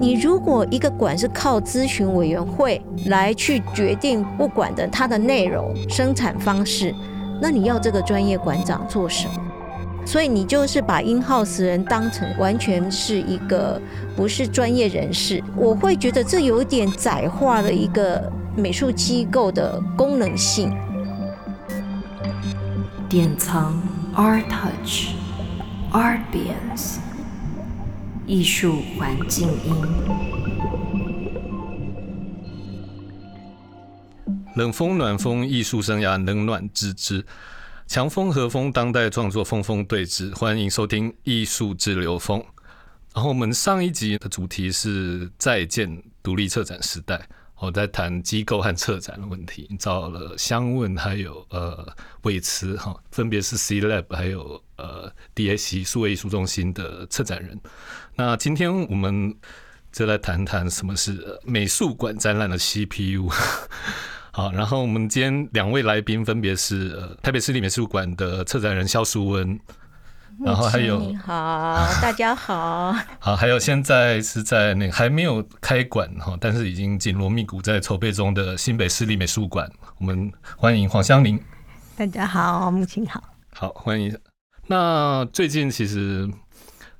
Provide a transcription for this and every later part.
你如果一个馆是靠咨询委员会来去决定不管的它的内容、生产方式，那你要这个专业馆长做什么？所以你就是把 in house 人当成完全是一个不是专业人士，我会觉得这有点窄化了一个美术机构的功能性。典藏 Art Touch Artbians。艺术环境音，冷风暖风，艺术生涯冷暖自知。强风和风，当代创作风风对峙。欢迎收听《艺术之流风》。然后我们上一集的主题是再见独立策展时代。我在谈机构和策展的问题，找了香问还有呃伟慈哈，分别是 C Lab 还有呃 DAC 数位艺术中心的策展人。那今天我们就来谈谈什么是美术馆展览的 CPU。好，然后我们今天两位来宾分别是呃台北市立美术馆的策展人肖淑温。然后还有你好，大家好。好，还有现在是在那个还没有开馆哈，但是已经紧锣密鼓在筹备中的新北市立美术馆，我们欢迎黄香玲。大家好，木青好。好，欢迎。那最近其实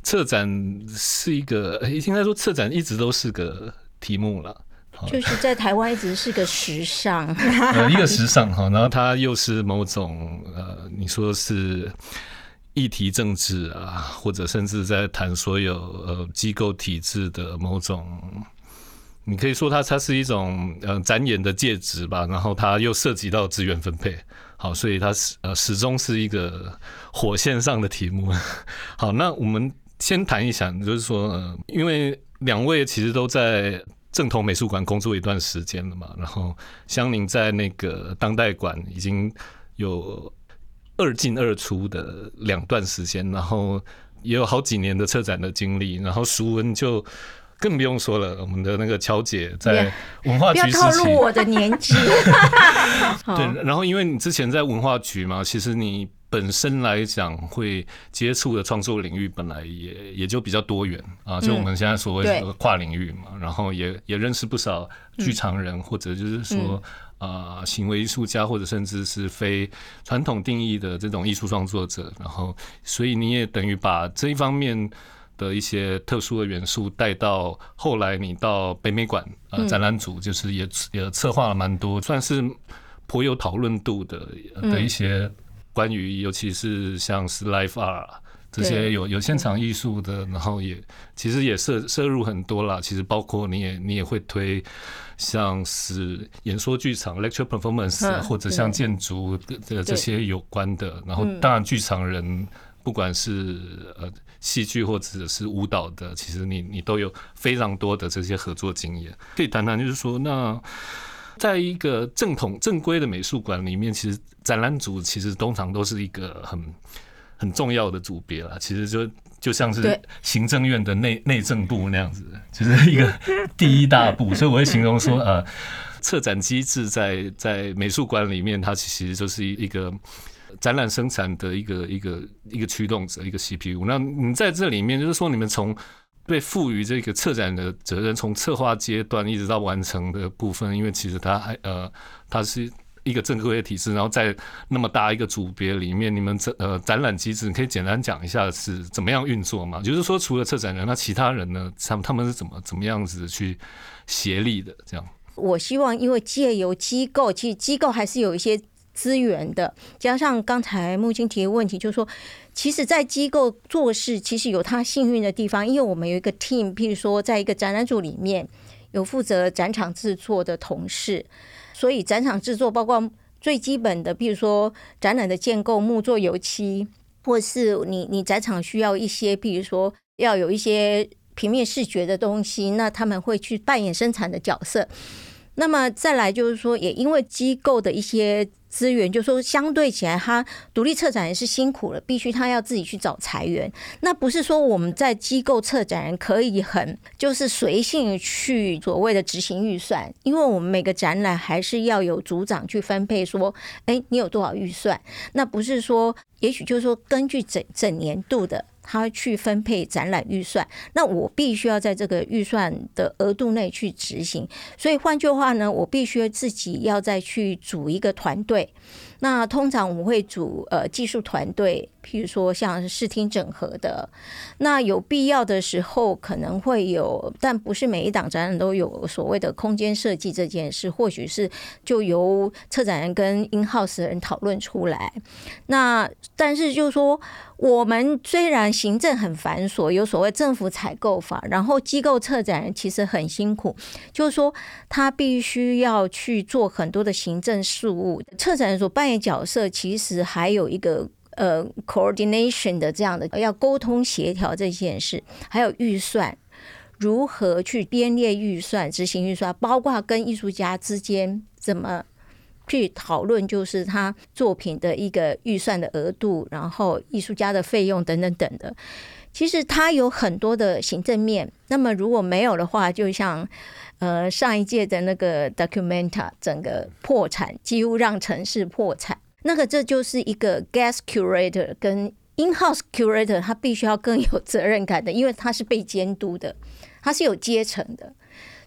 策展是一个，应该说策展一直都是个题目了，就是在台湾一直是个时尚，呃，一个时尚哈，然后它又是某种呃，你说是。议题政治啊，或者甚至在谈所有呃机构体制的某种，你可以说它它是一种呃展演的介质吧，然后它又涉及到资源分配，好，所以它是呃始终是一个火线上的题目。好，那我们先谈一下，就是说，呃，因为两位其实都在正统美术馆工作一段时间了嘛，然后香宁在那个当代馆已经有。二进二出的两段时间，然后也有好几年的策展的经历，然后熟文就更不用说了。我们的那个乔姐在文化局不要透露我的年纪。对，然后因为你之前在文化局嘛，其实你本身来讲会接触的创作领域本来也也就比较多元啊，就我们现在所谓的跨领域嘛，然后也也认识不少剧场人，或者就是说。啊，行为艺术家或者甚至是非传统定义的这种艺术创作者，然后，所以你也等于把这一方面的一些特殊的元素带到后来，你到北美馆啊展览组，就是也也策划了蛮多，算是颇有讨论度的的一些关于，尤其是像是 Life 二这些有有现场艺术的，然后也其实也涉涉入很多啦。其实包括你也你也会推。像是演说剧场 （lecture performance） 或者像建筑的这些有关的，然后当然剧场人，不管是呃戏剧或者是舞蹈的，其实你你都有非常多的这些合作经验。可以谈谈，就是说，那在一个正统正规的美术馆里面，其实展览组其实通常都是一个很很重要的组别了。其实就。就像是行政院的内内政部那样子，就是一个 第一大部，所以我会形容说，呃，策展机制在在美术馆里面，它其实就是一一个展览生产的一个一个一个驱动者，一个 CPU。那你在这里面，就是说你们从被赋予这个策展的责任，从策划阶段一直到完成的部分，因为其实它还呃，它是。一个正规的体制，然后在那么大一个组别里面，你们展呃展览机制，你可以简单讲一下是怎么样运作吗？就是说，除了策展人，那其他人呢？他们他们是怎么怎么样子去协力的？这样，我希望因为借由机构，其实机构还是有一些资源的。加上刚才木青提的问题，就是说，其实，在机构做事，其实有他幸运的地方，因为我们有一个 team，譬如说，在一个展览组里面有负责展场制作的同事。所以展场制作包括最基本的，比如说展览的建构、木作、油漆，或是你你展场需要一些，比如说要有一些平面视觉的东西，那他们会去扮演生产的角色。那么再来就是说，也因为机构的一些。资源就说相对起来，他独立策展人是辛苦了，必须他要自己去找财源。那不是说我们在机构策展人可以很就是随性去所谓的执行预算，因为我们每个展览还是要有组长去分配，说，哎，你有多少预算？那不是说也许就是说根据整整年度的。他去分配展览预算，那我必须要在这个预算的额度内去执行。所以换句话呢，我必须自己要再去组一个团队。那通常我们会组呃技术团队，譬如说像视听整合的。那有必要的时候可能会有，但不是每一档展览都有所谓的空间设计这件事，或许是就由策展人跟 in house 的人讨论出来。那但是就是说，我们虽然行政很繁琐，有所谓政府采购法，然后机构策展人其实很辛苦，就是说他必须要去做很多的行政事务，策展人所扮演角色其实还有一个呃 coordination 的这样的要沟通协调这件事，还有预算如何去编列预算、执行预算，包括跟艺术家之间怎么去讨论，就是他作品的一个预算的额度，然后艺术家的费用等等等的。其实它有很多的行政面。那么如果没有的话，就像呃上一届的那个 Documenta 整个破产，几乎让城市破产。那个这就是一个 guest curator 跟 in house curator，他必须要更有责任感的，因为他是被监督的，他是有阶层的。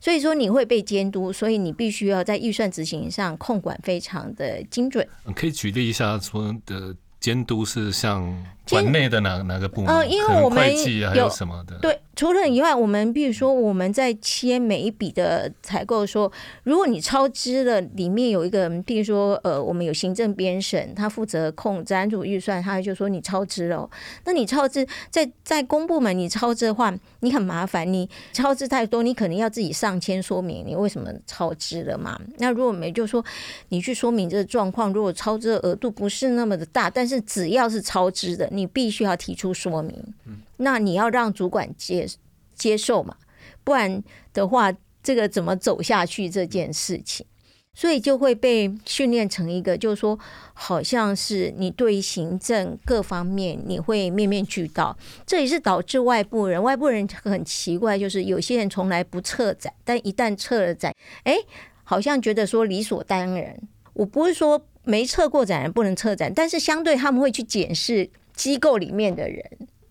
所以说你会被监督，所以你必须要在预算执行上控管非常的精准。可以举例一下说的。监督是像馆内的哪哪个部门？嗯，因为我们有什么的？对。除了以外，我们比如说我们在签每一笔的采购，说如果你超支了，里面有一个，比如说呃，我们有行政编审，他负责控赞助预算，他就说你超支了。那你超支在在公部门，你超支的话，你很麻烦，你超支太多，你可能要自己上签说明你为什么超支了嘛。那如果没就说你去说明这个状况，如果超支的额度不是那么的大，但是只要是超支的，你必须要提出说明。那你要让主管接接受嘛，不然的话，这个怎么走下去这件事情？所以就会被训练成一个，就是说，好像是你对行政各方面你会面面俱到，这也是导致外部人，外部人很奇怪，就是有些人从来不撤展，但一旦撤了展，哎，好像觉得说理所当然。我不是说没撤过展不能撤展，但是相对他们会去检视机构里面的人。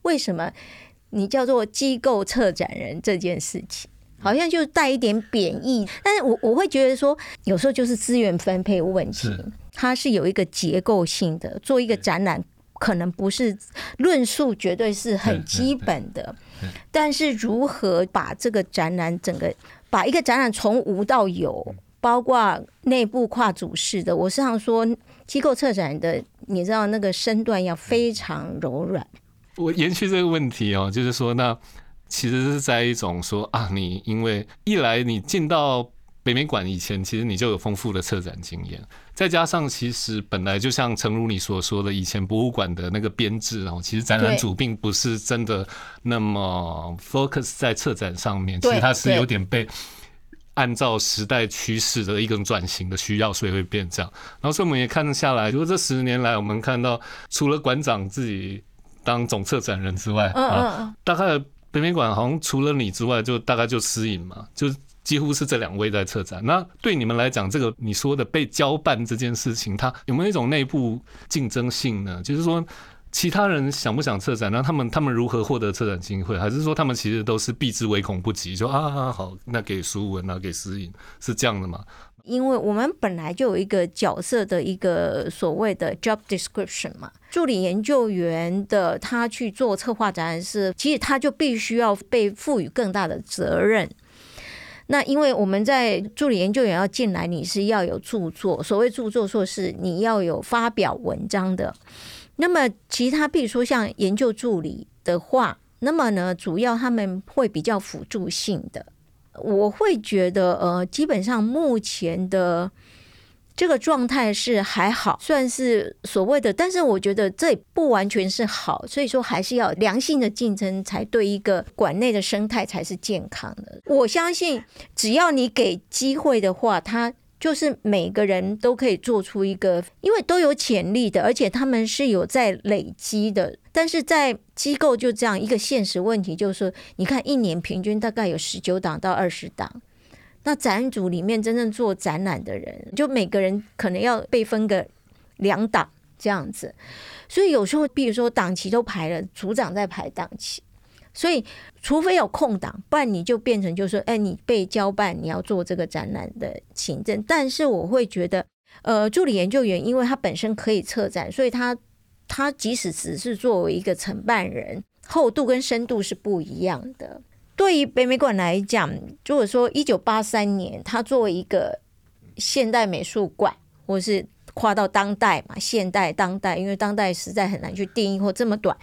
为什么你叫做机构策展人这件事情，好像就带一点贬义？但是我我会觉得说，有时候就是资源分配问题，它是有一个结构性的。做一个展览，可能不是论述，绝对是很基本的。但是如何把这个展览整个，把一个展览从无到有，包括内部跨组式的，我时常说，机构策展的，你知道那个身段要非常柔软。我延续这个问题哦，就是说，那其实是在一种说啊，你因为一来你进到北美馆以前，其实你就有丰富的策展经验，再加上其实本来就像诚如你所说的，以前博物馆的那个编制哦，其实展览组并不是真的那么 focus 在策展上面，其实它是有点被按照时代趋势的一种转型的需要，所以会变这样。然后所以我们也看下来，如果这十年来我们看到，除了馆长自己。当总策展人之外啊，大概北美馆好像除了你之外，就大概就私隐嘛，就几乎是这两位在策展。那对你们来讲，这个你说的被交办这件事情，它有没有一种内部竞争性呢？就是说，其他人想不想策展，那他们他们如何获得策展机会，还是说他们其实都是避之唯恐不及？说啊，好，那给书文啊，给私隐，是这样的吗？因为我们本来就有一个角色的一个所谓的 job description 嘛，助理研究员的他去做策划展览是，其实他就必须要被赋予更大的责任。那因为我们在助理研究员要进来，你是要有著作，所谓著作说是你要有发表文章的。那么其他比如说像研究助理的话，那么呢，主要他们会比较辅助性的。我会觉得，呃，基本上目前的这个状态是还好，算是所谓的，但是我觉得这不完全是好，所以说还是要良性的竞争才对一个馆内的生态才是健康的。我相信，只要你给机会的话，他。就是每个人都可以做出一个，因为都有潜力的，而且他们是有在累积的。但是在机构就这样一个现实问题，就是说你看一年平均大概有十九档到二十档，那展组里面真正做展览的人，就每个人可能要被分个两档这样子。所以有时候，比如说档期都排了，组长在排档期，所以除非有空档，不然你就变成就是说，哎，你被交办你要做这个展览的行政。但是我会觉得，呃，助理研究员因为他本身可以策展，所以他他即使只是作为一个承办人，厚度跟深度是不一样的。对于北美馆来讲，如果说一九八三年他作为一个现代美术馆，或是跨到当代嘛，现代当代，因为当代实在很难去定义或这么短。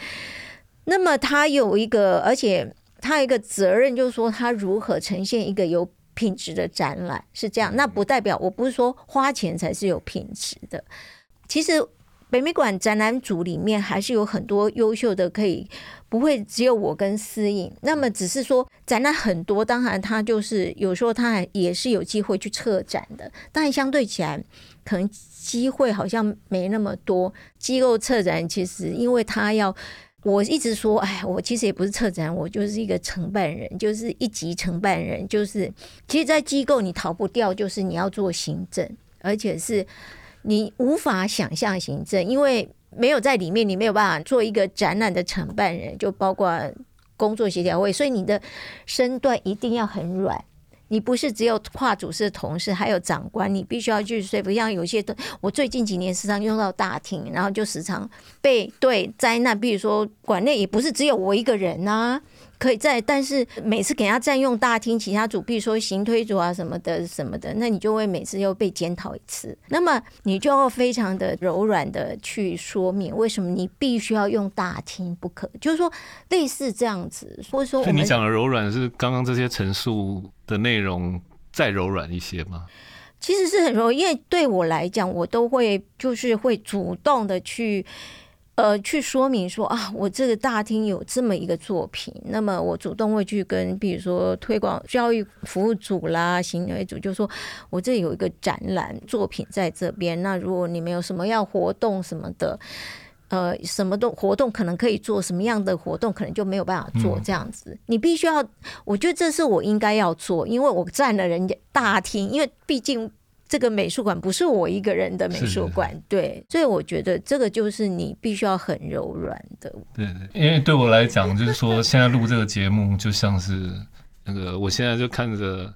那么他有一个，而且他有一个责任，就是说他如何呈现一个有品质的展览，是这样。那不代表我不是说花钱才是有品质的。其实北美馆展览组里面还是有很多优秀的，可以不会只有我跟思颖。那么只是说展览很多，当然他就是有时候他还也是有机会去策展的，但相对起来。可能机会好像没那么多。机构策展其实，因为他要，我一直说，哎，我其实也不是策展，我就是一个承办人，就是一级承办人。就是，其实，在机构你逃不掉，就是你要做行政，而且是你无法想象行政，因为没有在里面，你没有办法做一个展览的承办人，就包括工作协调会，所以你的身段一定要很软。你不是只有跨组是同事，还有长官，你必须要去说服。像有些的，我最近几年时常用到大厅，然后就时常被对灾难，比如说馆内也不是只有我一个人呐。可以在，但是每次给他占用大厅，其他组，比如说行推组啊什么的什么的，那你就会每次又被检讨一次。那么你就要非常的柔软的去说明，为什么你必须要用大厅不可？就是说类似这样子，或者说，你讲的柔软是刚刚这些陈述的内容再柔软一些吗？其实是很柔，因为对我来讲，我都会就是会主动的去。呃，去说明说啊，我这个大厅有这么一个作品，那么我主动会去跟，比如说推广教育服务组啦、行为组，就说我这有一个展览作品在这边，那如果你们有什么要活动什么的，呃，什么动活动可能可以做，什么样的活动可能就没有办法做，这样子，你必须要，我觉得这是我应该要做，因为我占了人家大厅，因为毕竟。这个美术馆不是我一个人的美术馆，对，所以我觉得这个就是你必须要很柔软的。对对，因为对我来讲，就是说现在录这个节目就像是那个，我现在就看着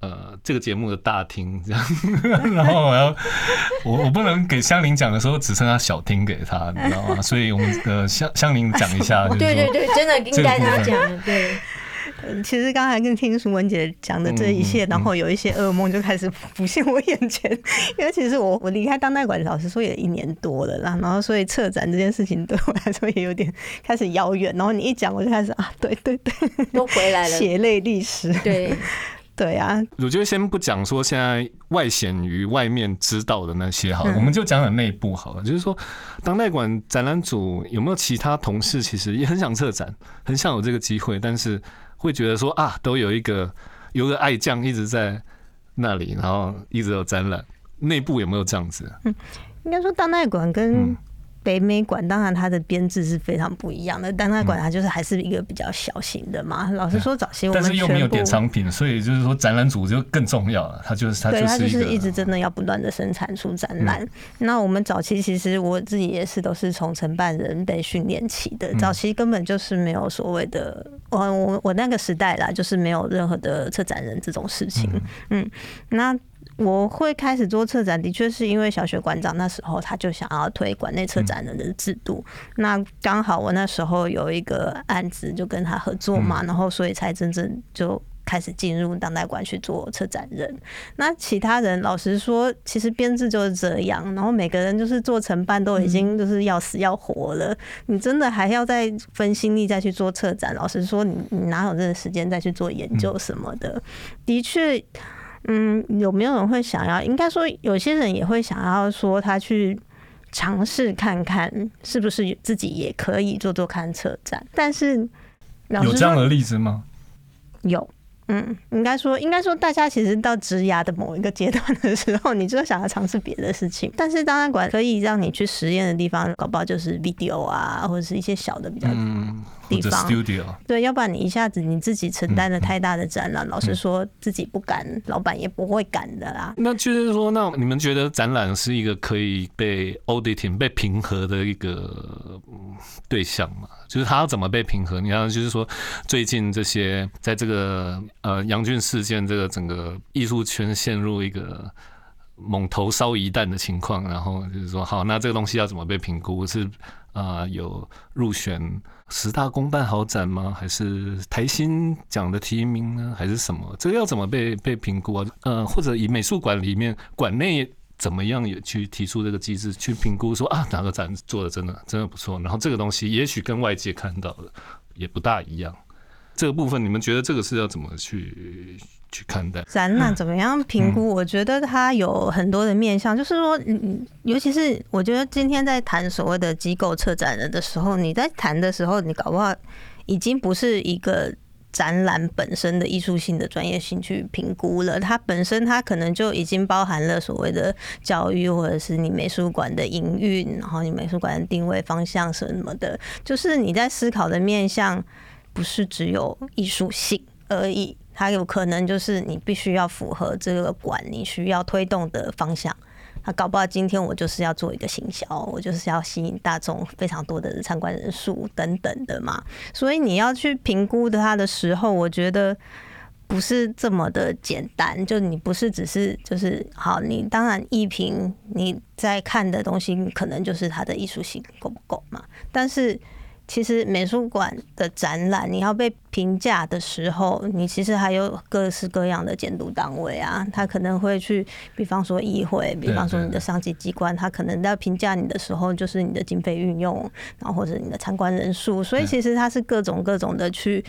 呃这个节目的大厅这样，然后我要 我我不能给香菱讲的时候只剩下小厅给他，你知道吗？所以我们呃香香菱讲一下，对对对，真的应该他讲，对。嗯，其实刚才跟听淑文姐讲的这一切，然后有一些噩梦就开始浮现我眼前。因为其实我我离开当代馆，老实说也一年多了啦，然后所以策展这件事情对我来说也有点开始遥远。然后你一讲，我就开始啊，对对对，都回来了，血泪历史，对 对啊。我觉得先不讲说现在外显于外面知道的那些好了，我们就讲讲内部好了。就是说，当代馆展览组有没有其他同事，其实也很想策展，很想有这个机会，但是。会觉得说啊，都有一个有个爱将一直在那里，然后一直有展览，内部有没有这样子？嗯，应该说当代馆跟。北美馆当然它的编制是非常不一样的，但那馆它就是还是一个比较小型的嘛。老实说，早期我们但是又没有典藏品，所以就是说展览组就更重要了。它就是它就是一直真的要不断的生产出展览。那我们早期其实我自己也是都是从承办人被训练起的，早期根本就是没有所谓的我我我那个时代啦，就是没有任何的策展人这种事情。嗯，那。我会开始做策展，的确是因为小学馆长那时候他就想要推馆内策展人的制度。那刚好我那时候有一个案子，就跟他合作嘛，然后所以才真正就开始进入当代馆去做策展人。那其他人老实说，其实编制就是这样，然后每个人就是做承办都已经就是要死要活了，你真的还要再分心力再去做策展？老实说，你你哪有这个时间再去做研究什么的？的确。嗯，有没有人会想要？应该说，有些人也会想要说，他去尝试看看，是不是自己也可以做做看车站。但是，有这样的例子吗？有，嗯，应该说，应该说，大家其实到职涯的某一个阶段的时候，你就想要尝试别的事情。但是当然馆可以让你去实验的地方，搞不好就是 video 啊，或者是一些小的比较。地方对，要不然你一下子你自己承担了太大的展览，老实说自己不敢，老板也不会敢的啦。那就是说，那你们觉得展览是一个可以被 auditing 被平和的一个对象吗？就是他要怎么被平和？你看，就是说最近这些在这个呃杨俊事件这个整个艺术圈陷入一个猛头烧一弹的情况，然后就是说，好，那这个东西要怎么被评估？是啊，有入选。十大公办好展吗？还是台新奖的提名呢？还是什么？这个要怎么被被评估啊？呃，或者以美术馆里面馆内怎么样也去提出这个机制去评估，说啊哪个展做的真的真的不错，然后这个东西也许跟外界看到的也不大一样。这个部分你们觉得这个是要怎么去？去看待展览怎么样评估？我觉得它有很多的面向，就是说，嗯，尤其是我觉得今天在谈所谓的机构策展人的时候，你在谈的时候，你搞不好已经不是一个展览本身的艺术性的专业性去评估了，它本身它可能就已经包含了所谓的教育，或者是你美术馆的营运，然后你美术馆的定位方向什么的，就是你在思考的面向不是只有艺术性而已。它有可能就是你必须要符合这个馆你需要推动的方向。他搞不好今天我就是要做一个行销，我就是要吸引大众非常多的参观人数等等的嘛。所以你要去评估的它的时候，我觉得不是这么的简单。就你不是只是就是好，你当然艺评你在看的东西可能就是它的艺术性够不够嘛，但是。其实美术馆的展览，你要被评价的时候，你其实还有各式各样的监督单位啊，他可能会去，比方说议会，比方说你的上级机关，他可能在评价你的时候，就是你的经费运用，然后或者你的参观人数，所以其实他是各种各种的去。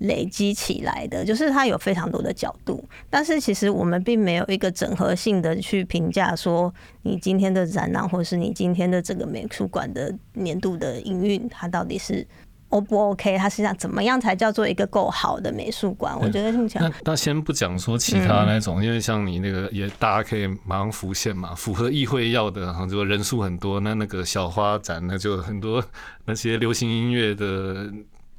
累积起来的，就是它有非常多的角度，但是其实我们并没有一个整合性的去评价说，你今天的展览或者是你今天的这个美术馆的年度的营运，它到底是 O 不 OK？它实际上怎么样才叫做一个够好的美术馆？我觉得目前那那先不讲说其他那种，因为像你那个也大家可以马上浮现嘛，符合议会要的，哈，就人数很多，那那个小花展那就很多 那些流行音乐的。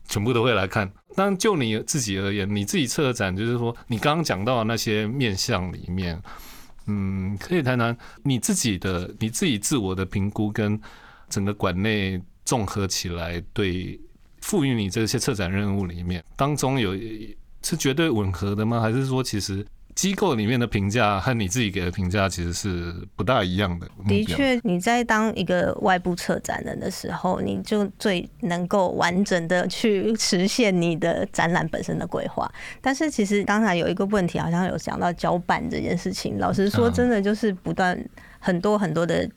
全部都会来看，但就你自己而言，你自己策展，就是说你刚刚讲到的那些面相里面，嗯，可以谈谈你自己的你自己自我的评估跟整个馆内综合起来，对赋予你这些策展任务里面当中有是绝对吻合的吗？还是说其实？机构里面的评价和你自己给的评价其实是不大一样的。的确，你在当一个外部策展人的时候，你就最能够完整的去实现你的展览本身的规划。但是，其实刚才有一个问题，好像有讲到交办这件事情。老实说，真的就是不断很多很多的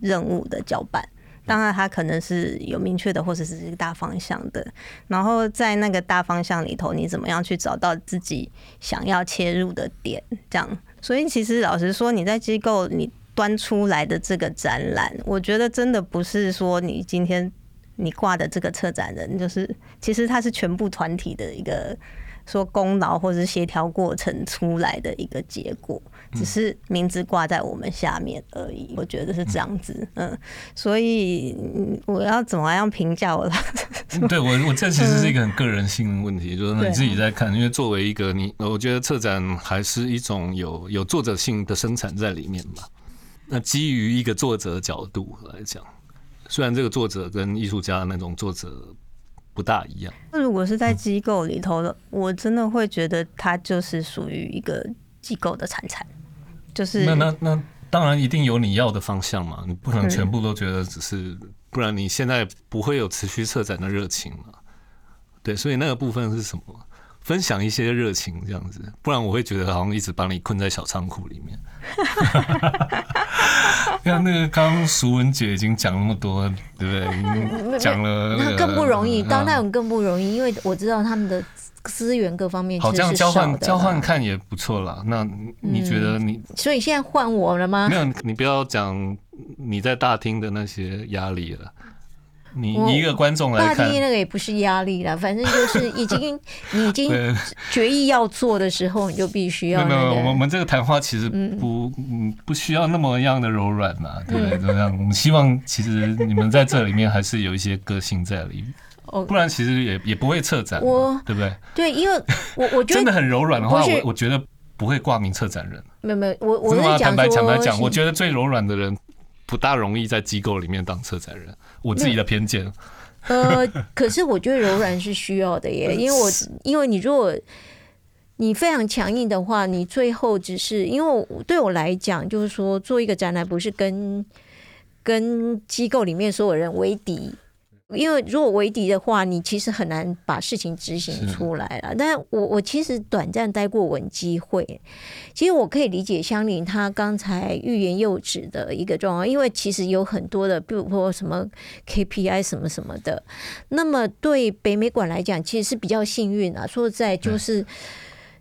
任务的交办。当然，它可能是有明确的，或者是一个大方向的。然后在那个大方向里头，你怎么样去找到自己想要切入的点？这样，所以其实老实说，你在机构你端出来的这个展览，我觉得真的不是说你今天你挂的这个策展人，就是其实它是全部团体的一个。说功劳或者是协调过程出来的一个结果，只是名字挂在我们下面而已。我觉得是这样子，嗯，所以我要怎么样评价我？对我，我这其实是一个很个人性的问题，就是你自己在看，因为作为一个你，我觉得策展还是一种有有作者性的生产在里面吧。那基于一个作者角度来讲，虽然这个作者跟艺术家那种作者。不大一样。那如果是在机构里头的，我真的会觉得它就是属于一个机构的产产，就是那那那当然一定有你要的方向嘛，你不可能全部都觉得只是，不然你现在不会有持续策展的热情嘛。对，所以那个部分是什么？分享一些热情这样子，不然我会觉得好像一直把你困在小仓库里面。像 那个刚刚淑文姐已经讲那么多，对不对？讲了那更不容易，到那种更不容易，因为我知道他们的资源各方面好，这样交换交换看也不错啦。那你觉得你？所以现在换我了吗？没有，你不要讲你在大厅的那些压力了。你一个观众来大看，第一那个也不是压力了，反正就是已经 你已经决议要做的时候，你就必须要。没有，我们这个谈话其实不嗯不需要那么样的柔软嘛，对不对？这样我们希望其实你们在这里面还是有一些个性在里面。不然其实也也不会策展，我对不对？对，因为我我觉得真的很柔软的话，我我觉得不会挂名策展人。没有没有，我我是坦白讲来讲，我觉得最柔软的人不大容易在机构里面当策展人。我自己的偏见。呃，可是我觉得柔软是需要的耶，因为我因为你如果你非常强硬的话，你最后只是因为对我来讲，就是说做一个展览不是跟跟机构里面所有人为敌。因为如果为敌的话，你其实很难把事情执行出来了。但我我其实短暂待过文机会，其实我可以理解香菱她刚才欲言又止的一个状况，因为其实有很多的，比如说什么 KPI 什么什么的。那么对北美馆来讲，其实是比较幸运啊。说实在，就是。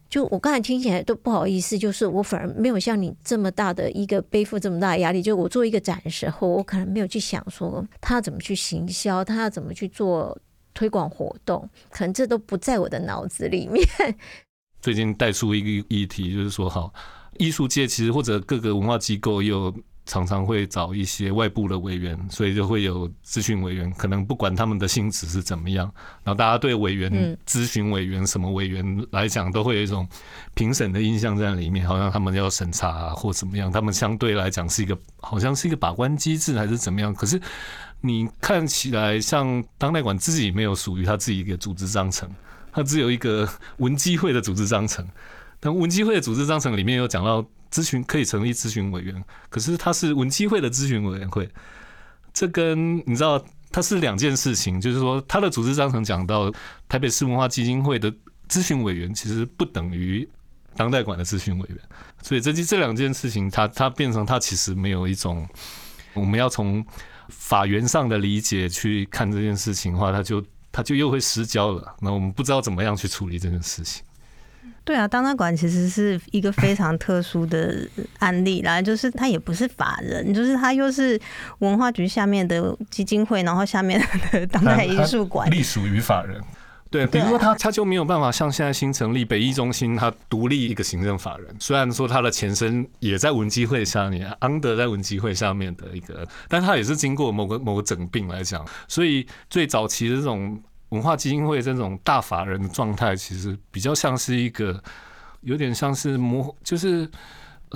就我刚才听起来都不好意思，就是我反而没有像你这么大的一个背负这么大的压力。就我做一个展的时候，我可能没有去想说他要怎么去行销，他要怎么去做推广活动，可能这都不在我的脑子里面。最近带出一个议题，就是说，好，艺术界其实或者各个文化机构有。常常会找一些外部的委员，所以就会有咨询委员。可能不管他们的性质是怎么样，然后大家对委员、咨询委员什么委员来讲，都会有一种评审的印象在里面，好像他们要审查或怎么样。他们相对来讲是一个，好像是一个把关机制还是怎么样。可是你看起来像当代馆自己没有属于他自己一个组织章程，他只有一个文基会的组织章程。但文基会的组织章程里面有讲到。咨询可以成立咨询委员，可是他是文基会的咨询委员会，这跟你知道他是两件事情。就是说，他的组织章程讲到台北市文化基金会的咨询委员，其实不等于当代馆的咨询委员。所以这这两件事情，他他变成他其实没有一种我们要从法源上的理解去看这件事情的话，他就他就又会失焦了。那我们不知道怎么样去处理这件事情。对啊，当当馆其实是一个非常特殊的案例啦，就是他也不是法人，就是他又是文化局下面的基金会，然后下面的 当代艺术馆隶属于法人。对，比如说他他就没有办法像现在新成立北艺中心，他独立一个行政法人，虽然说他的前身也在文基会下面，安德在文基会下面的一个，但他也是经过某个某个整并来讲，所以最早期的这种。文化基金会这种大法人的状态，其实比较像是一个，有点像是模，就是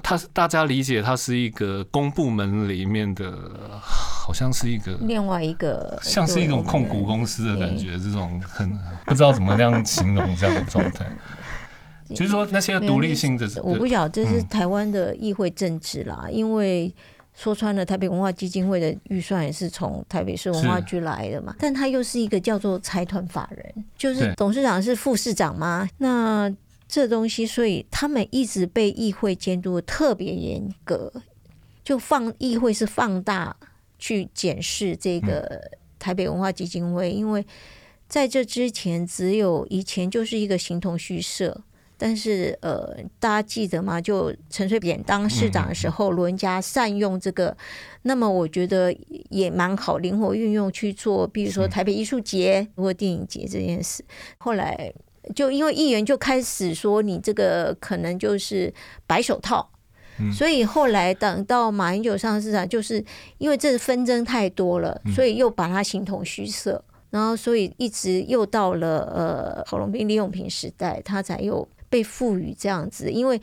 他大家理解它是一个公部门里面的，好像是一个另外一个，像是一种控股公司的感觉，这种很不知道怎么样形容这样的状态。就是说那些独立性的，我不晓得这是台湾的议会政治啦，因为。说穿了，台北文化基金会的预算也是从台北市文化局来的嘛，但他又是一个叫做财团法人，就是董事长是副市长嘛？那这东西，所以他们一直被议会监督特别严格，就放议会是放大去检视这个台北文化基金会，因为在这之前只有以前就是一个形同虚设。但是呃，大家记得吗？就陈水扁当市长的时候，伦家善用这个，那么我觉得也蛮好，灵活运用去做，比如说台北艺术节或电影节这件事。后来就因为议员就开始说你这个可能就是白手套，所以后来等到马英九上市长，就是因为这纷争太多了，所以又把它形同虚设，然后所以一直又到了呃郝龙斌李永平时代，他才又。被赋予这样子，因为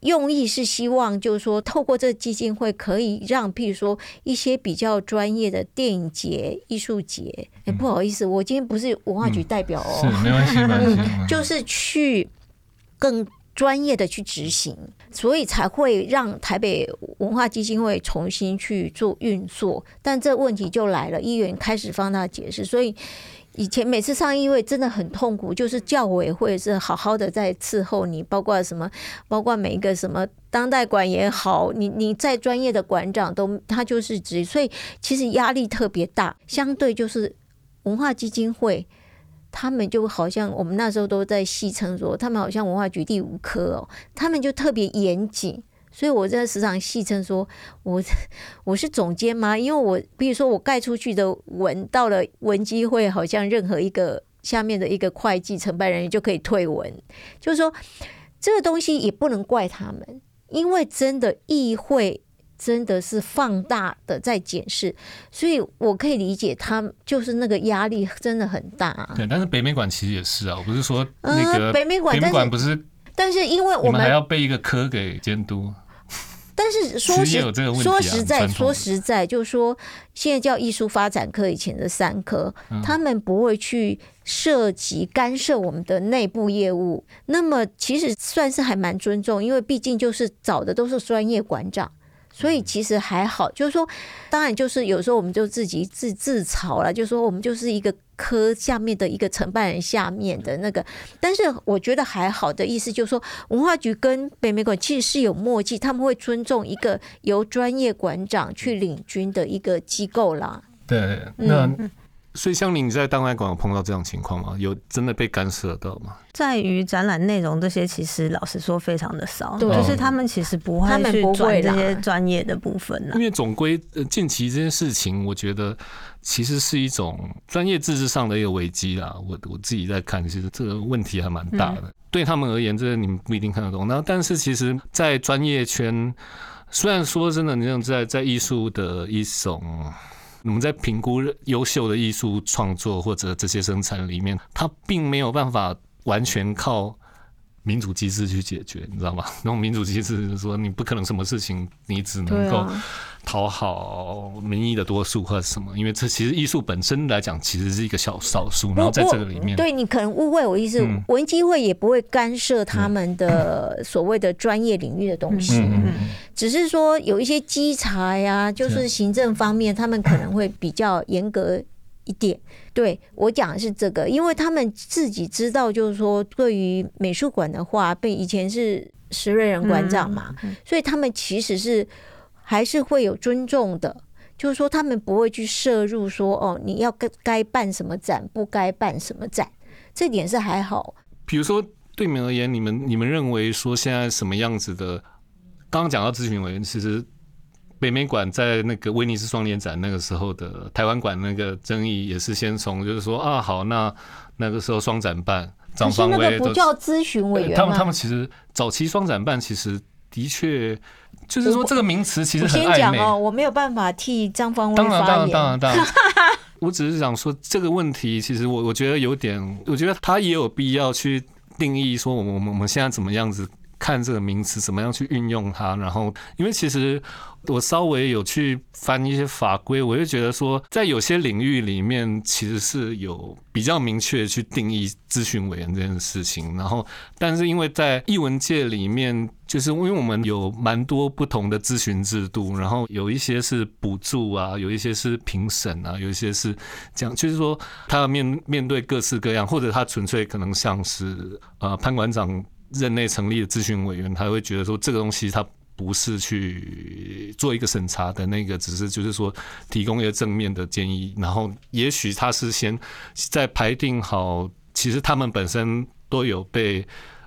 用意是希望，就是说，透过这个基金会，可以让，譬如说一些比较专业的电影节、艺术节，哎，不好意思，我今天不是文化局代表哦，是没关系，没关系，就是去更专业的去执行，所以才会让台北文化基金会重新去做运作。但这问题就来了，议员开始放大解释，所以。以前每次上议会真的很痛苦，就是教委会是好好的在伺候你，包括什么，包括每一个什么当代馆也好，你你再专业的馆长都他就是直，所以其实压力特别大。相对就是文化基金会，他们就好像我们那时候都在戏称说，他们好像文化局第五科哦，他们就特别严谨。所以我在时常戏称说，我我是总监吗？因为我比如说我盖出去的文到了文基会，好像任何一个下面的一个会计承办人员就可以退文，就是说这个东西也不能怪他们，因为真的议会。真的是放大的在检视，所以我可以理解他就是那个压力真的很大。对，但是北美馆其实也是啊，我不是说那个北美馆，北美馆不是，但是因为我们还要被一个科给监督。但是说实说实在说实在，就是说现在叫艺术发展科，以前的三科，他们不会去涉及干涉我们的内部业务。那么其实算是还蛮尊重，因为毕竟就是找的都是专业馆长。所以其实还好，就是说，当然就是有时候我们就自己自自嘲了，就是说我们就是一个科下面的一个承办人下面的那个，但是我觉得还好的意思就是说，文化局跟北美馆其实是有默契，他们会尊重一个由专业馆长去领军的一个机构啦。对，那。所以，像你在档案馆有碰到这样情况吗？有真的被干涉到吗？在于展览内容这些，其实老实说非常的少，就是他们其实不会去转这些专业的部分因为总归近期这件事情，我觉得其实是一种专业自治上的一个危机啦。我我自己在看，其实这个问题还蛮大的。对他们而言，这个你们不一定看得懂。那但是其实，在专业圈，虽然说真的，你像在在艺术的一种。我们在评估优秀的艺术创作或者这些生产里面，它并没有办法完全靠民主机制去解决，你知道吗？那种民主机制就是说，你不可能什么事情你只能够。讨好民意的多数或者什么，因为这其实艺术本身来讲，其实是一个小少数。然后在这个里面，对你可能误会我意思，文基会也不会干涉他们的 所谓的专业领域的东西，只是说有一些稽查呀，就是行政方面，他们可能会比较严格一点。对我讲的是这个，因为他们自己知道，就是说对于美术馆的话，被以前是石瑞仁馆长嘛，所以他们其实是。还是会有尊重的，就是说他们不会去摄入说哦，你要该该办什么展，不该办什么展，这点是还好。比如说对你们而言，你们你们认为说现在什么样子的？刚刚讲到咨询委员，其实北美馆在那个威尼斯双年展那个时候的台湾馆那个争议，也是先从就是说啊好，那那个时候双展办张方威不叫咨询委员他们他们其实早期双展办其实的确。就是说，这个名词其实很暧昧哦。我没有办法替张方威当然，当然，当然，当然。我只是想说，这个问题其实我我觉得有点，我觉得他也有必要去定义说，我们我们我们现在怎么样子看这个名词，怎么样去运用它。然后，因为其实。我稍微有去翻一些法规，我就觉得说，在有些领域里面，其实是有比较明确去定义咨询委员这件事情。然后，但是因为在译文界里面，就是因为我们有蛮多不同的咨询制度，然后有一些是补助啊，有一些是评审啊，有一些是这样，就是说他要面面对各式各样，或者他纯粹可能像是呃潘馆长任内成立的咨询委员，他会觉得说这个东西他。不是去做一个审查的那个，只是就是说提供一个正面的建议，然后也许他是先在排定好，其实他们本身都有被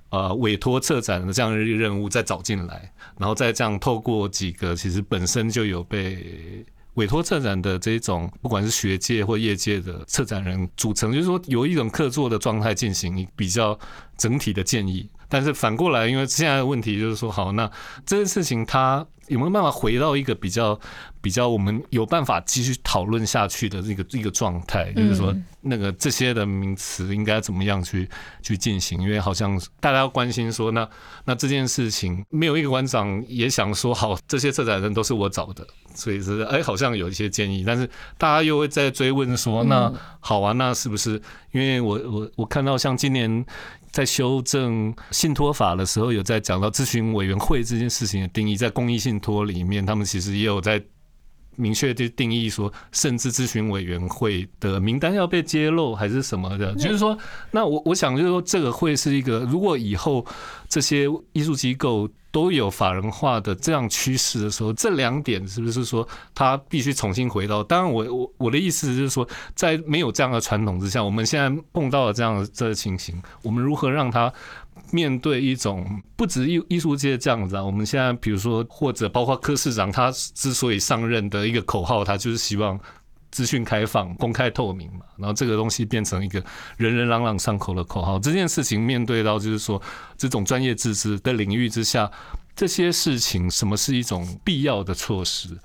呃委托策展的这样的任务再找进来，然后再这样透过几个其实本身就有被委托策展的这种，不管是学界或业界的策展人组成，就是说有一种客座的状态进行比较整体的建议。但是反过来，因为现在的问题就是说，好，那这件事情它有没有办法回到一个比较比较我们有办法继续讨论下去的这个一个状态？就是说，那个这些的名词应该怎么样去去进行？因为好像大家要关心说，那那这件事情没有一个馆长也想说，好，这些策展人都是我找的，所以是哎，好像有一些建议，但是大家又会在追问说，那好啊，那是不是？因为我我我看到像今年。在修正信托法的时候，有在讲到咨询委员会这件事情的定义，在公益信托里面，他们其实也有在明确的定义说，甚至咨询委员会的名单要被揭露还是什么的，就是说，那我我想就是说，这个会是一个，如果以后这些艺术机构都有法人化的这样趋势的时候，这两点是不是说它必须重新回到？当然，我我我的意思就是说，在没有这样的传统之下，我们现在碰到了这样的这个情形，我们如何让它面对一种不止艺艺术界这样子啊？我们现在比如说，或者包括柯市长他之所以上任的一个口号，他就是希望。资讯开放、公开透明嘛，然后这个东西变成一个人人朗朗上口的口号。这件事情面对到就是说，这种专业自治的领域之下，这些事情什么是一种必要的措施？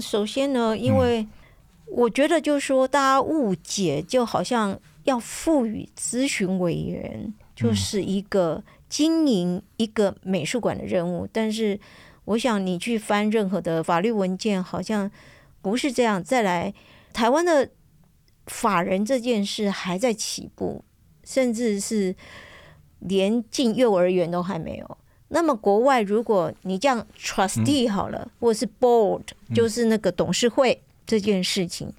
首先呢，因为我觉得就是说，大家误解，就好像要赋予咨询委员就是一个经营一个美术馆的任务，但是我想你去翻任何的法律文件，好像。不是这样，再来，台湾的法人这件事还在起步，甚至是连进幼儿园都还没有。那么国外，如果你这样 trustee 好了，或者是 board，就是那个董事会这件事情，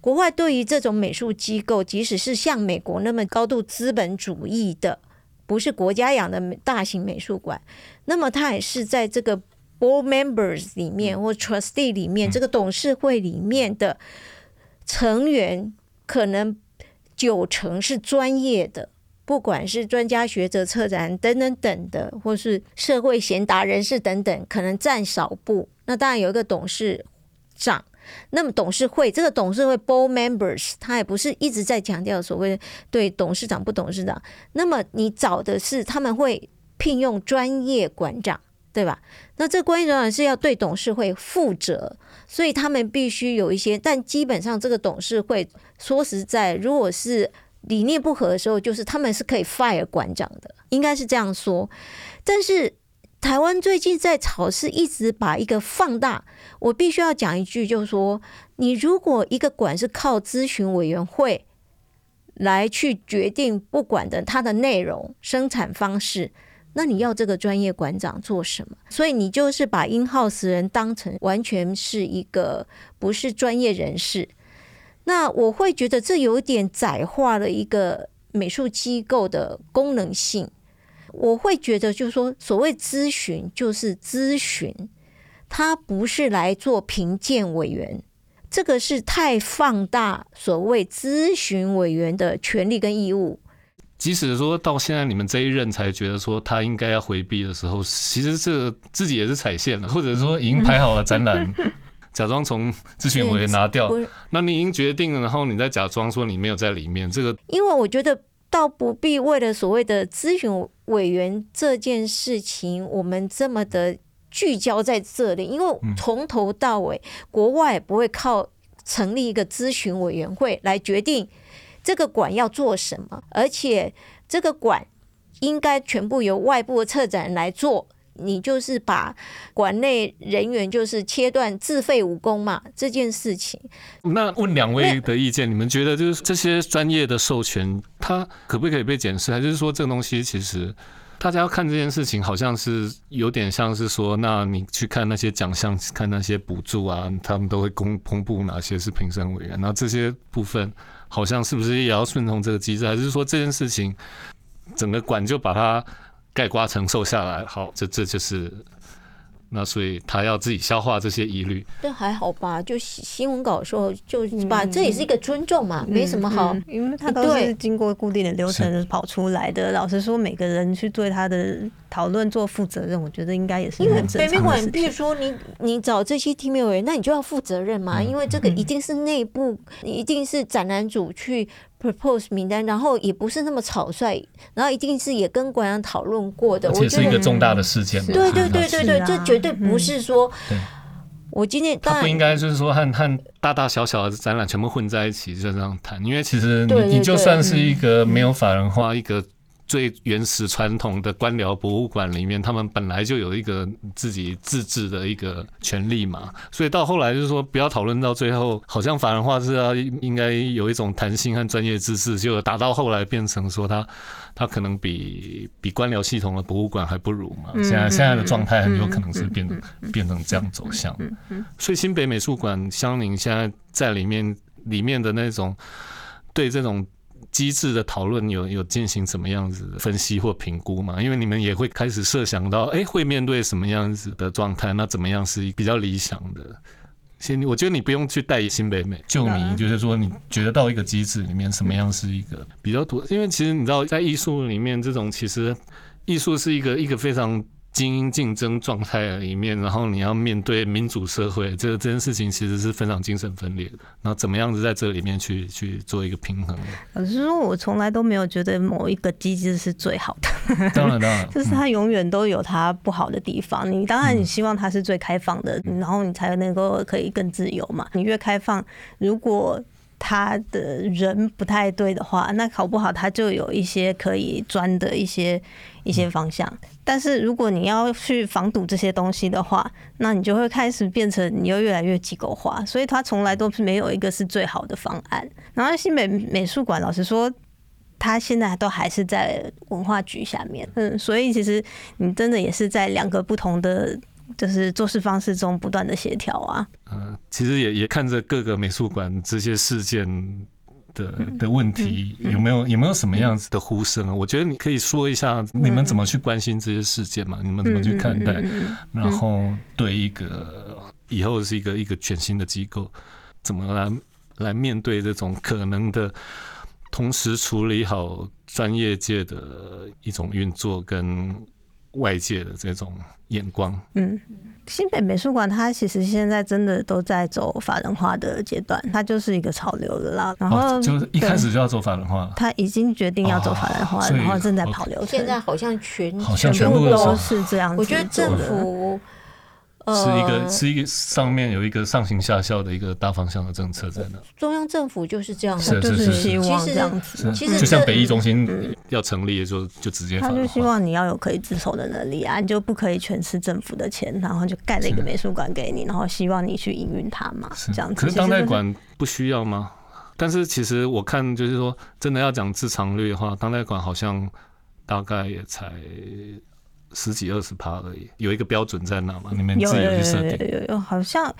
国外对于这种美术机构，即使是像美国那么高度资本主义的，不是国家养的大型美术馆，那么它也是在这个。Board members 里面或 Trustee 里面，这个董事会里面的成员可能九成是专业的，不管是专家学者、策展等等等的，或是社会贤达人士等等，可能占少部。那当然有一个董事长，那么董事会这个董事会 Board members，他也不是一直在强调所谓的对董事长不董事长。那么你找的是他们会聘用专业馆长。对吧？那这关系当然是要对董事会负责，所以他们必须有一些。但基本上，这个董事会说实在，如果是理念不合的时候，就是他们是可以 fire 馆长的，应该是这样说。但是台湾最近在炒，是一直把一个放大。我必须要讲一句，就是说，你如果一个馆是靠咨询委员会来去决定不管的它的内容、生产方式。那你要这个专业馆长做什么？所以你就是把 in house 人当成完全是一个不是专业人士。那我会觉得这有点窄化了一个美术机构的功能性。我会觉得就是说，所谓咨询就是咨询，他不是来做评鉴委员，这个是太放大所谓咨询委员的权利跟义务。即使说到现在，你们这一任才觉得说他应该要回避的时候，其实这自己也是踩线了，或者说已经排好了展览，假装从咨询委员拿掉。那你已经决定了，然后你再假装说你没有在里面。这个，因为我觉得倒不必为了所谓的咨询委员这件事情，我们这么的聚焦在这里，因为从头到尾，国外不会靠成立一个咨询委员会来决定。这个馆要做什么？而且这个馆应该全部由外部的策展人来做。你就是把馆内人员就是切断自费武功嘛？这件事情。那问两位的意见，你们觉得就是这些专业的授权，它可不可以被检视？还是说这个东西其实大家要看这件事情，好像是有点像是说，那你去看那些奖项，看那些补助啊，他们都会公公布哪些是评审委员，那这些部分。好像是不是也要顺从这个机制，还是说这件事情整个馆就把它盖瓜承受下来？好，这这就是。那所以他要自己消化这些疑虑，这还好吧？就新闻稿说，就把这也是一个尊重嘛，没什么好，因为他都是经过固定的流程跑出来的。老实说，每个人去对他的讨论做负责任，我觉得应该也是因为。北美馆，比如说你你找这些 team member，那你就要负责任嘛，因为这个一定是内部，一定是展览组去。Propose 名单，然后也不是那么草率，然后一定是也跟馆长讨论过的，而且是一个重大的事件。对对对对对，这绝对不是说，我今天他不应该就是说和和大大小小的展览全部混在一起就这样谈，因为其实你你就算是一个没有法人化一个。最原始传统的官僚博物馆里面，他们本来就有一个自己自治的一个权利嘛，所以到后来就是说，不要讨论到最后，好像法人化是要应该有一种弹性和专业知识，就打到后来变成说，他他可能比比官僚系统的博物馆还不如嘛。现在现在的状态很有可能是变变成这样走向。所以新北美术馆，相邻现在在里面里面的那种对这种。机制的讨论有有进行什么样子的分析或评估吗？因为你们也会开始设想到，哎，会面对什么样子的状态？那怎么样是比较理想的？先，我觉得你不用去带新北美，就你就是说，你觉得到一个机制里面，什么样是一个比较多？因为其实你知道，在艺术里面，这种其实艺术是一个一个非常。精英竞争状态里面，然后你要面对民主社会，这这件事情其实是非常精神分裂的。那怎么样子在这里面去去做一个平衡？老实说，我从来都没有觉得某一个机制是最好的。当然，当然，就是它永远都有它不好的地方。你当然你希望它是最开放的，然后你才能够可以更自由嘛。你越开放，如果他的人不太对的话，那考不好他就有一些可以钻的一些一些方向。但是如果你要去防堵这些东西的话，那你就会开始变成你又越来越机构化。所以他从来都是没有一个是最好的方案。然后新美美术馆，老实说，他现在都还是在文化局下面。嗯，所以其实你真的也是在两个不同的。就是做事方式中不断的协调啊。嗯，其实也也看着各个美术馆这些事件的的问题有没有有没有什么样子的呼声啊？我觉得你可以说一下你们怎么去关心这些事件嘛？你们怎么去看待？然后对一个以后是一个一个全新的机构，怎么来来面对这种可能的同时处理好专业界的一种运作跟。外界的这种眼光，嗯，新北美术馆它其实现在真的都在走法人化的阶段，它就是一个潮流的啦。然后就是一开始就要走法人化，他已经决定要走法人化，然后正在跑流程。现在好像全好像全部都是这样子。我觉得政府。是一个是一个上面有一个上行下效的一个大方向的政策在那。中央政府就是这样的，就是希望这样子。其实就像北艺中心要成立，就就直接他就希望你要有可以自筹的能力啊，你就不可以全吃政府的钱，然后就盖了一个美术馆给你，然后希望你去营运它嘛，这样子。可是当代馆不需要吗？但是其实我看就是说，真的要讲自偿率的话，当代馆好像大概也才。十几二十趴而已，有一个标准在那嘛？你们自己去设定。有有有，好像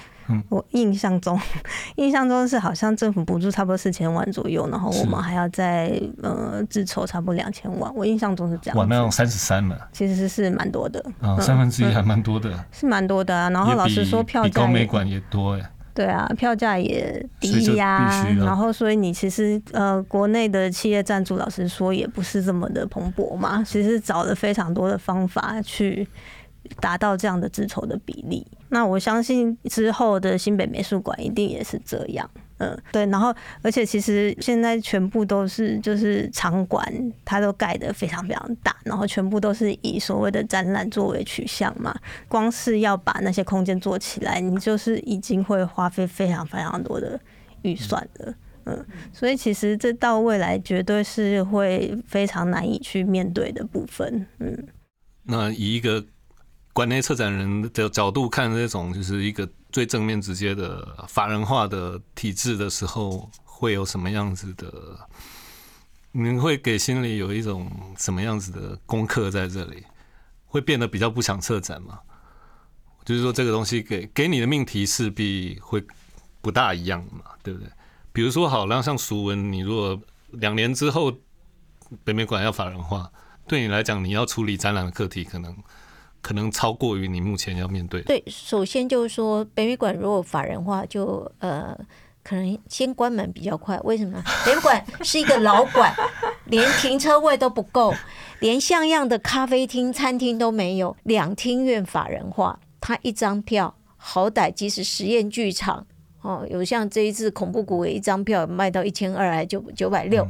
我印象中，印象中是好像政府补助差不多四千万左右，然后我们还要再呃自筹差不多两千万。我印象中是这样。哇，那种三十三嘛，其实是蛮多的啊，三分之一还蛮多的，是蛮多的啊。然后老师说票价比高美馆也多哎。对啊，票价也低呀，然后所以你其实呃，国内的企业赞助，老实说也不是这么的蓬勃嘛。其实找了非常多的方法去达到这样的自筹的比例。那我相信之后的新北美术馆一定也是这样。嗯，对，然后而且其实现在全部都是就是场馆，它都盖得非常非常大，然后全部都是以所谓的展览作为取向嘛。光是要把那些空间做起来，你就是已经会花费非常非常多的预算了。嗯，所以其实这到未来绝对是会非常难以去面对的部分。嗯，那以一个馆内策展人的角度看，这种就是一个。最正面直接的法人化的体制的时候，会有什么样子的？你会给心里有一种什么样子的功课在这里？会变得比较不想策展吗？就是说，这个东西给给你的命题势必会不大一样嘛，对不对？比如说，好，然后像熟文，你如果两年之后北美馆要法人化，对你来讲，你要处理展览的课题可能。可能超过于你目前要面对。对，首先就是说，北美馆如果法人化，就呃，可能先关门比较快。为什么？北美馆是一个老馆，连停车位都不够，连像样的咖啡厅、餐厅都没有。两厅院法人化，它一张票，好歹即使实验剧场哦，有像这一次恐怖谷，一张票卖到一千二，还九九百六，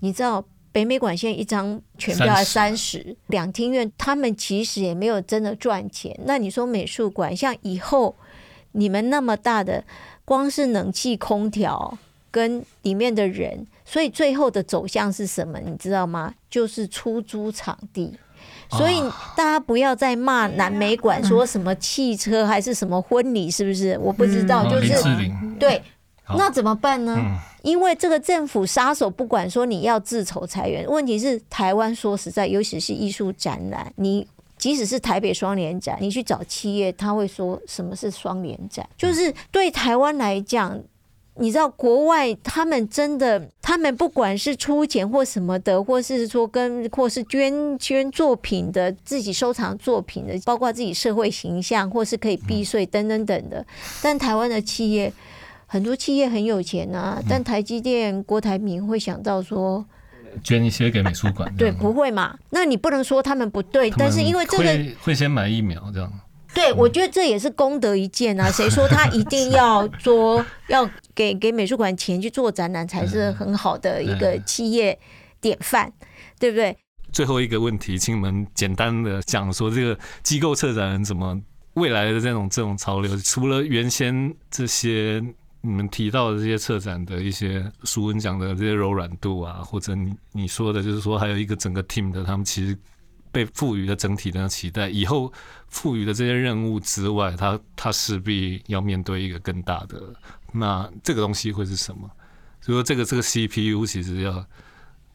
你知道？北美馆现在一张全票要三十，两厅院他们其实也没有真的赚钱。那你说美术馆像以后你们那么大的，光是冷气、空调跟里面的人，所以最后的走向是什么？你知道吗？就是出租场地。所以大家不要再骂南美馆说什么汽车还是什么婚礼，是不是？我不知道，就是对。那怎么办呢？因为这个政府杀手不管说你要自筹裁员，问题是台湾说实在，尤其是艺术展览，你即使是台北双联展，你去找企业，他会说什么是双联展？就是对台湾来讲，你知道国外他们真的，他们不管是出钱或什么的，或是说跟或是捐捐作品的，自己收藏作品的，包括自己社会形象，或是可以避税等等等的。但台湾的企业很多企业很有钱啊，但台积电、郭台铭会想到说捐一些给美术馆，对，不会嘛？那你不能说他们不对，但是因为这个会先买疫苗这样。对，我觉得这也是功德一件啊！谁说他一定要说要给给美术馆钱去做展览才是很好的一个企业典范，对不对？最后一个问题，请你们简单的讲说这个机构策展人怎么未来的这种这种潮流，除了原先这些你们提到的这些策展的一些书文讲的这些柔软度啊，或者你你说的就是说还有一个整个 team 的他们其实。被赋予的整体的期待，以后赋予的这些任务之外，他他势必要面对一个更大的，那这个东西会是什么？所以说，这个这个 CPU 其实要，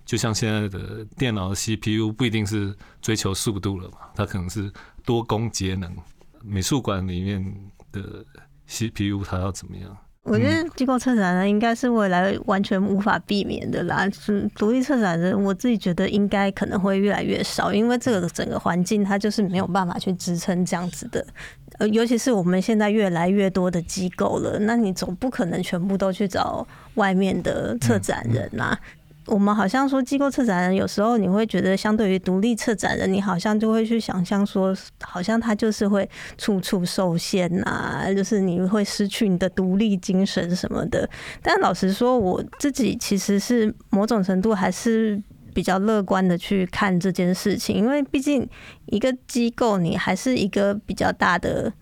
就像现在的电脑的 CPU 不一定是追求速度了嘛，它可能是多功节能。美术馆里面的 CPU 它要怎么样？我觉得机构策展人应该是未来完全无法避免的啦。是独立策展人，我自己觉得应该可能会越来越少，因为这个整个环境它就是没有办法去支撑这样子的。呃，尤其是我们现在越来越多的机构了，那你总不可能全部都去找外面的策展人呐。我们好像说机构策展人，有时候你会觉得相对于独立策展人，你好像就会去想象说，好像他就是会处处受限呐，就是你会失去你的独立精神什么的。但老实说，我自己其实是某种程度还是比较乐观的去看这件事情，因为毕竟一个机构，你还是一个比较大的。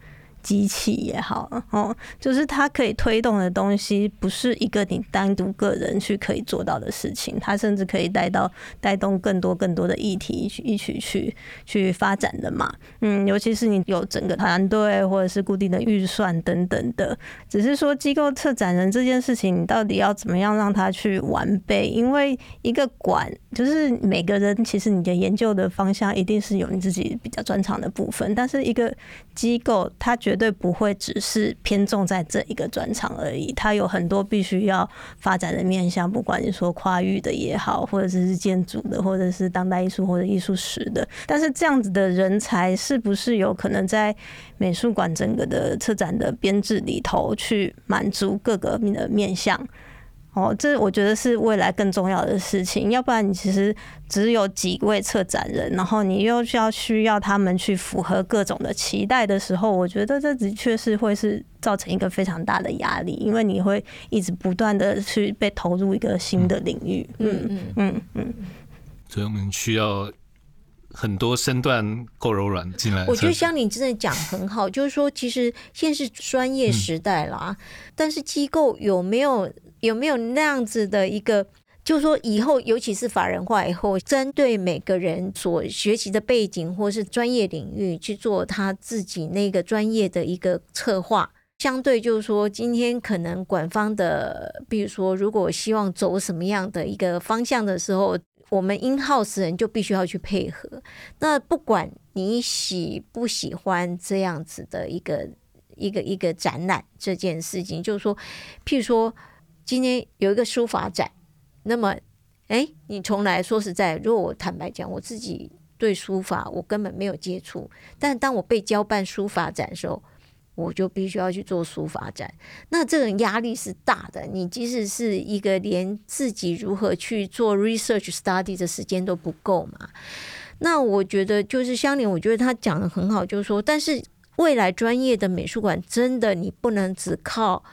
机器也好，哦，就是它可以推动的东西，不是一个你单独个人去可以做到的事情，它甚至可以带到带动更多更多的议题一起一起去去发展的嘛。嗯，尤其是你有整个团队或者是固定的预算等等的，只是说机构策展人这件事情，你到底要怎么样让它去完备？因为一个馆就是每个人其实你的研究的方向一定是有你自己比较专长的部分，但是一个机构他觉绝对不会只是偏重在这一个专场而已，它有很多必须要发展的面向，不管你说跨域的也好，或者是建筑的，或者是当代艺术或者艺术史的。但是这样子的人才是不是有可能在美术馆整个的策展的编制里头去满足各个面的面向？哦，这我觉得是未来更重要的事情。要不然你其实只有几位策展人，然后你又需要需要他们去符合各种的期待的时候，我觉得这的确是会是造成一个非常大的压力，因为你会一直不断的去被投入一个新的领域。嗯嗯嗯嗯。所以我们需要很多身段够柔软进来。我觉得像你真的讲很好，就是说其实现在是专业时代啦，但是机构有没有？有没有那样子的一个，就是说以后，尤其是法人化以后，针对每个人所学习的背景或是专业领域去做他自己那个专业的一个策划。相对就是说，今天可能管方的，比如说，如果希望走什么样的一个方向的时候，我们 in house 人就必须要去配合。那不管你喜不喜欢这样子的一个一个一个展览这件事情，就是说，譬如说。今天有一个书法展，那么，哎，你从来说实在，如果我坦白讲，我自己对书法我根本没有接触，但当我被交办书法展的时候，我就必须要去做书法展，那这种压力是大的。你即使是一个连自己如何去做 research study 的时间都不够嘛，那我觉得就是香莲，我觉得他讲的很好，就是说，但是未来专业的美术馆真的你不能只靠。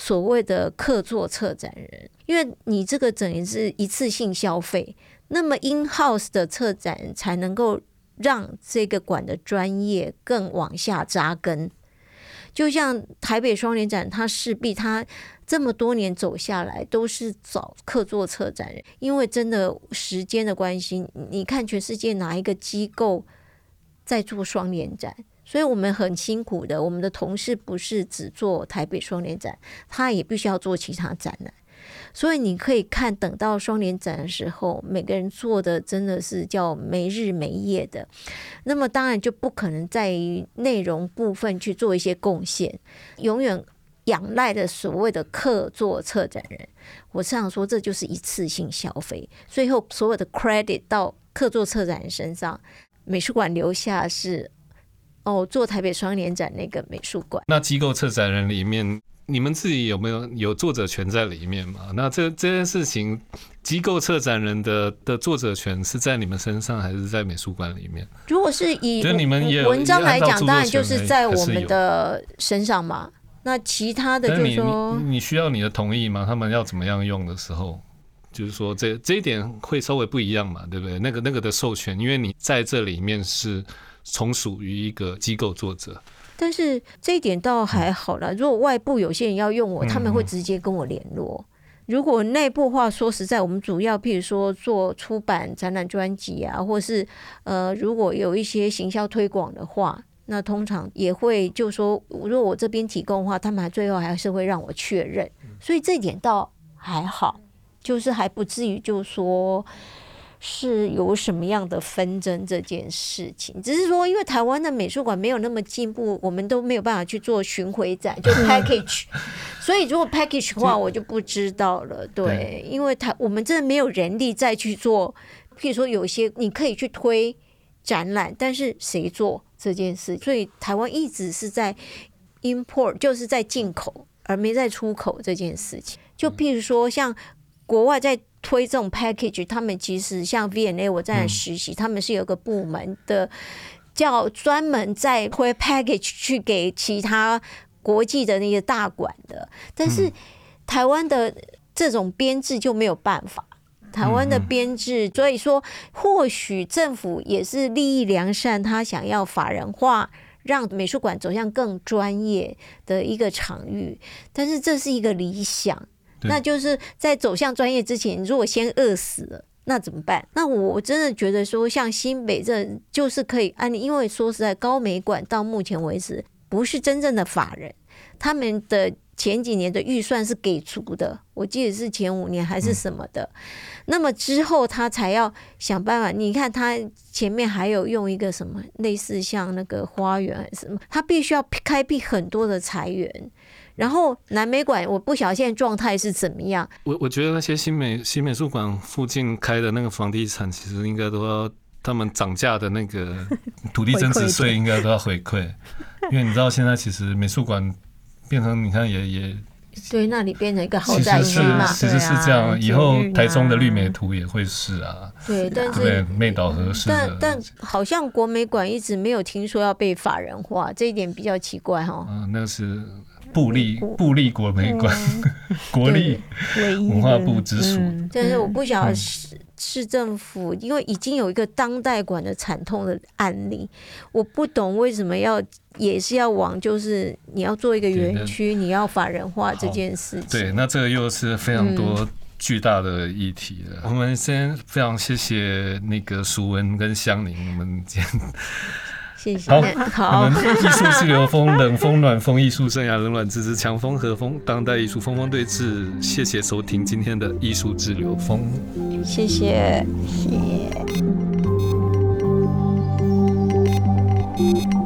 所谓的客座策展人，因为你这个等于是一次性消费，那么 in house 的策展人才能够让这个馆的专业更往下扎根。就像台北双年展，它势必它这么多年走下来都是找客座策展人，因为真的时间的关系，你看全世界哪一个机构在做双年展？所以我们很辛苦的，我们的同事不是只做台北双年展，他也必须要做其他展览。所以你可以看，等到双年展的时候，每个人做的真的是叫没日没夜的。那么当然就不可能在于内容部分去做一些贡献，永远仰赖的所谓的客座策展人，我常说这就是一次性消费，最后所有的 credit 到客座策展人身上，美术馆留下是哦做台北双年展那个美术馆。那机构策展人里面，你们自己有没有有作者权在里面嘛？那这这件事情，机构策展人的的作者权是在你们身上，还是在美术馆里面？如果是以就你们也文章来讲，当然就是在我们的身上嘛。那其他的就是说，你需要你的同意吗？他们要怎么样用的时候，就是说这这一点会稍微不一样嘛，对不对？那个那个的授权，因为你在这里面是从属于一个机构作者，但是这一点倒还好了。如果外部有些人要用我，他们会直接跟我联络。如果内部话，说实在，我们主要譬如说做出版、展览、专辑啊，或是呃，如果有一些行销推广的话。那通常也会就说，如果我这边提供的话，他们还最后还是会让我确认，所以这点倒还好，就是还不至于就说是有什么样的纷争这件事情。只是说，因为台湾的美术馆没有那么进步，我们都没有办法去做巡回展，就 package。所以如果 package 的话，我就不知道了。对，因为台我们真的没有人力再去做，譬如说有些你可以去推展览，但是谁做？这件事，所以台湾一直是在 import，就是在进口，而没在出口这件事情。就譬如说，像国外在推这种 package，他们其实像 V&A，我在实习，他们是有个部门的，叫专门在推 package 去给其他国际的那些大馆的。但是台湾的这种编制就没有办法。台湾的编制，所以说或许政府也是利益良善，他想要法人化，让美术馆走向更专业的一个场域。但是这是一个理想，那就是在走向专业之前，如果先饿死了，那怎么办？那我真的觉得说，像新北这就是可以按，因为说实在，高美馆到目前为止不是真正的法人，他们的。前几年的预算是给足的，我记得是前五年还是什么的。那么之后他才要想办法。你看他前面还有用一个什么类似像那个花园还是什么，他必须要开辟很多的财源。然后南美馆，我不晓得现在状态是怎么样。我我觉得那些新美新美术馆附近开的那个房地产，其实应该都要他们涨价的那个土地增值税应该都要回馈，因为你知道现在其实美术馆。变成你看也也，对，那里变成一个豪宅区嘛，其实是这样。以后台中的绿美图也会是啊，对，但是妹岛合适。但但好像国美馆一直没有听说要被法人化，这一点比较奇怪哈。嗯，那是布利布利国美馆，国立文化部直属。但是我不晓得是。市政府因为已经有一个当代馆的惨痛的案例，我不懂为什么要也是要往就是你要做一个园区，你要法人化这件事情。对，那这个又是非常多巨大的议题了。我们先非常谢谢那个淑文跟香宁，我们今天。好好。艺术自流风冷风暖风艺术生涯冷暖自知强风和风当代艺术风风对峙。谢谢收听今天的艺术自流风。谢。谢谢。